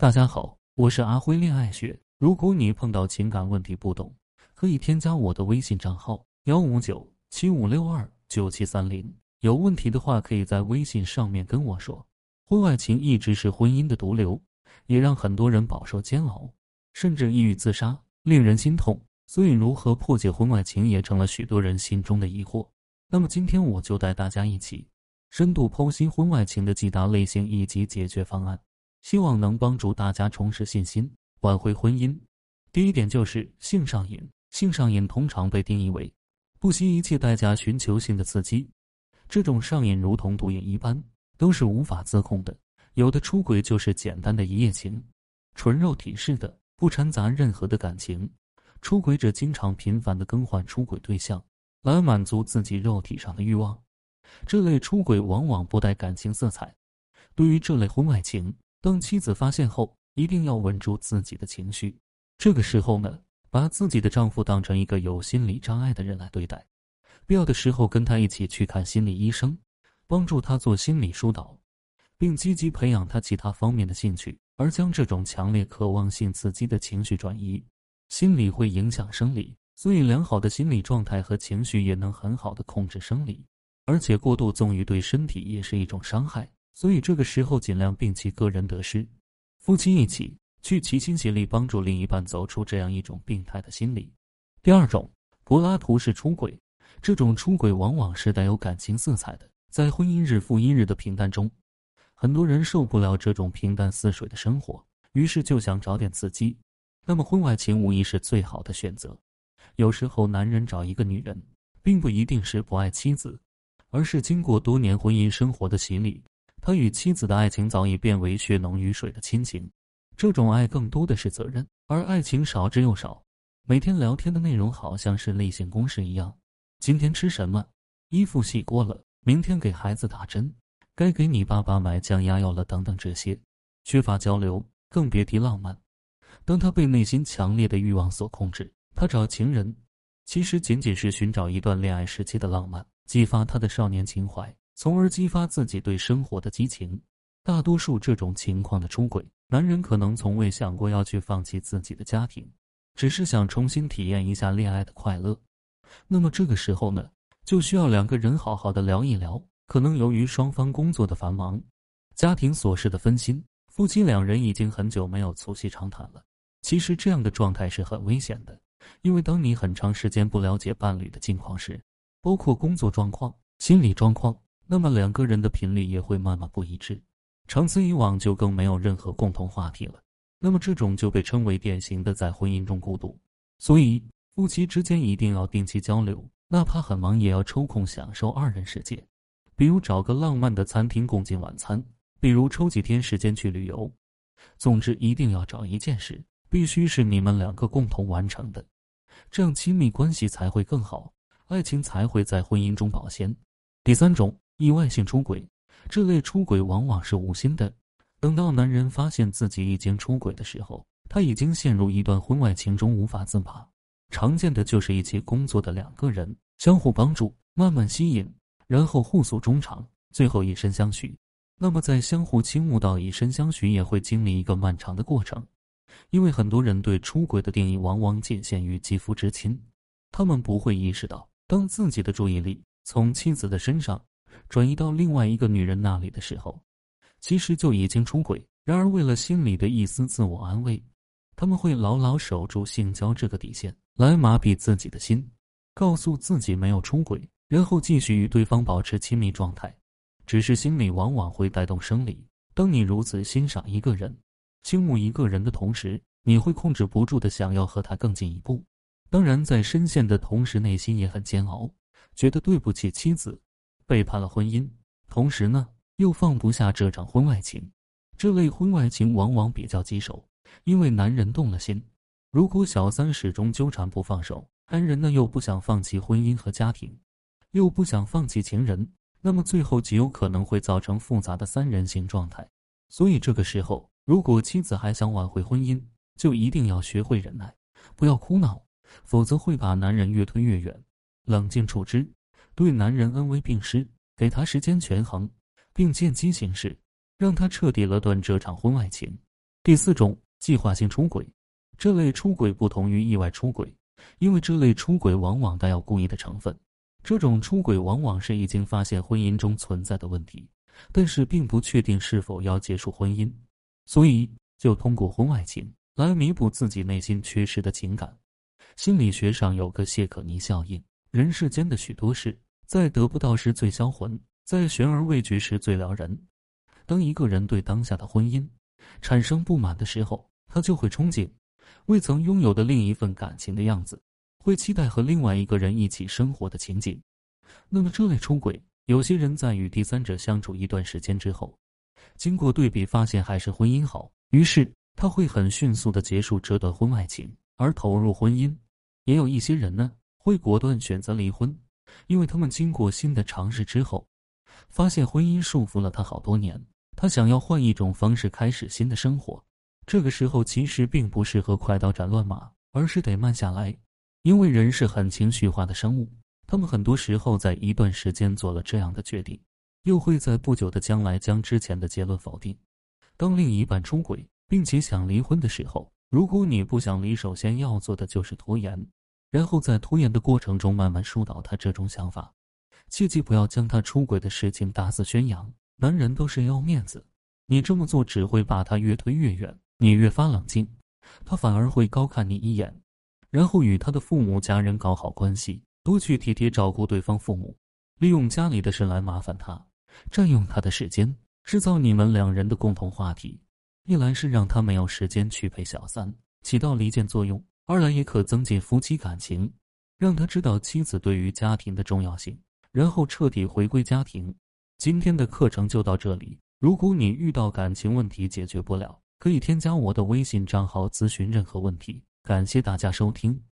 大家好，我是阿辉恋爱学。如果你碰到情感问题不懂，可以添加我的微信账号幺五九七五六二九七三零。有问题的话，可以在微信上面跟我说。婚外情一直是婚姻的毒瘤，也让很多人饱受煎熬，甚至抑郁自杀，令人心痛。所以，如何破解婚外情也成了许多人心中的疑惑。那么，今天我就带大家一起深度剖析婚外情的几大类型以及解决方案。希望能帮助大家重拾信心，挽回婚姻。第一点就是性上瘾。性上瘾通常被定义为不惜一切代价寻求性的刺激，这种上瘾如同毒瘾一般，都是无法自控的。有的出轨就是简单的一夜情，纯肉体式的，不掺杂任何的感情。出轨者经常频繁的更换出轨对象，来满足自己肉体上的欲望。这类出轨往往不带感情色彩。对于这类婚外情，当妻子发现后，一定要稳住自己的情绪。这个时候呢，把自己的丈夫当成一个有心理障碍的人来对待，必要的时候跟他一起去看心理医生，帮助他做心理疏导，并积极培养他其他方面的兴趣，而将这种强烈渴望性刺激的情绪转移。心理会影响生理，所以良好的心理状态和情绪也能很好的控制生理，而且过度纵欲对身体也是一种伤害。所以这个时候尽量摒弃个人得失，夫妻一起去齐心协力帮助另一半走出这样一种病态的心理。第二种，柏拉图式出轨，这种出轨往往是带有感情色彩的。在婚姻日复一日的平淡中，很多人受不了这种平淡似水的生活，于是就想找点刺激。那么婚外情无疑是最好的选择。有时候男人找一个女人，并不一定是不爱妻子，而是经过多年婚姻生活的洗礼。他与妻子的爱情早已变为血浓于水的亲情，这种爱更多的是责任，而爱情少之又少。每天聊天的内容好像是例行公事一样：今天吃什么？衣服洗过了？明天给孩子打针？该给你爸爸买降压药了？等等，这些缺乏交流，更别提浪漫。当他被内心强烈的欲望所控制，他找情人，其实仅仅是寻找一段恋爱时期的浪漫，激发他的少年情怀。从而激发自己对生活的激情。大多数这种情况的出轨，男人可能从未想过要去放弃自己的家庭，只是想重新体验一下恋爱的快乐。那么这个时候呢，就需要两个人好好的聊一聊。可能由于双方工作的繁忙、家庭琐事的分心，夫妻两人已经很久没有促膝长谈了。其实这样的状态是很危险的，因为当你很长时间不了解伴侣的近况时，包括工作状况、心理状况。那么两个人的频率也会慢慢不一致，长此以往就更没有任何共同话题了。那么这种就被称为典型的在婚姻中孤独。所以夫妻之间一定要定期交流，哪怕很忙也要抽空享受二人世界。比如找个浪漫的餐厅共进晚餐，比如抽几天时间去旅游。总之一定要找一件事，必须是你们两个共同完成的，这样亲密关系才会更好，爱情才会在婚姻中保鲜。第三种。意外性出轨，这类出轨往往是无心的。等到男人发现自己已经出轨的时候，他已经陷入一段婚外情中无法自拔。常见的就是一起工作的两个人相互帮助，慢慢吸引，然后互诉衷肠，最后以身相许。那么在相互倾慕到以身相许，也会经历一个漫长的过程，因为很多人对出轨的定义往往仅限于肌肤之亲，他们不会意识到，当自己的注意力从妻子的身上。转移到另外一个女人那里的时候，其实就已经出轨。然而，为了心里的一丝自我安慰，他们会牢牢守住性交这个底线，来麻痹自己的心，告诉自己没有出轨，然后继续与对方保持亲密状态。只是心理往往会带动生理。当你如此欣赏一个人、倾慕一个人的同时，你会控制不住的想要和他更进一步。当然，在深陷的同时，内心也很煎熬，觉得对不起妻子。背叛了婚姻，同时呢又放不下这场婚外情。这类婚外情往往比较棘手，因为男人动了心，如果小三始终纠缠不放手，男人呢又不想放弃婚姻和家庭，又不想放弃情人，那么最后极有可能会造成复杂的三人行状态。所以这个时候，如果妻子还想挽回婚姻，就一定要学会忍耐，不要哭闹，否则会把男人越推越远。冷静处之。对男人恩威并施，给他时间权衡，并见机行事，让他彻底了断这场婚外情。第四种，计划性出轨。这类出轨不同于意外出轨，因为这类出轨往往带有故意的成分。这种出轨往往是已经发现婚姻中存在的问题，但是并不确定是否要结束婚姻，所以就通过婚外情来弥补自己内心缺失的情感。心理学上有个谢可尼效应：人世间的许多事，在得不到时最销魂，在悬而未决时最撩人。当一个人对当下的婚姻产生不满的时候，他就会憧憬未曾拥有的另一份感情的样子。会期待和另外一个人一起生活的情景。那么这类出轨，有些人在与第三者相处一段时间之后，经过对比发现还是婚姻好，于是他会很迅速的结束这段婚外情，而投入婚姻。也有一些人呢，会果断选择离婚，因为他们经过新的尝试之后，发现婚姻束缚了他好多年，他想要换一种方式开始新的生活。这个时候其实并不适合快刀斩乱麻，而是得慢下来。因为人是很情绪化的生物，他们很多时候在一段时间做了这样的决定，又会在不久的将来将之前的结论否定。当另一半出轨并且想离婚的时候，如果你不想离，首先要做的就是拖延，然后在拖延的过程中慢慢疏导他这种想法。切记不要将他出轨的事情大肆宣扬。男人都是要面子，你这么做只会把他越推越远，你越发冷静，他反而会高看你一眼。然后与他的父母家人搞好关系，多去体贴照顾对方父母，利用家里的事来麻烦他，占用他的时间，制造你们两人的共同话题。一来是让他没有时间去陪小三，起到离间作用；二来也可增进夫妻感情，让他知道妻子对于家庭的重要性，然后彻底回归家庭。今天的课程就到这里。如果你遇到感情问题解决不了，可以添加我的微信账号咨询任何问题。感谢大家收听。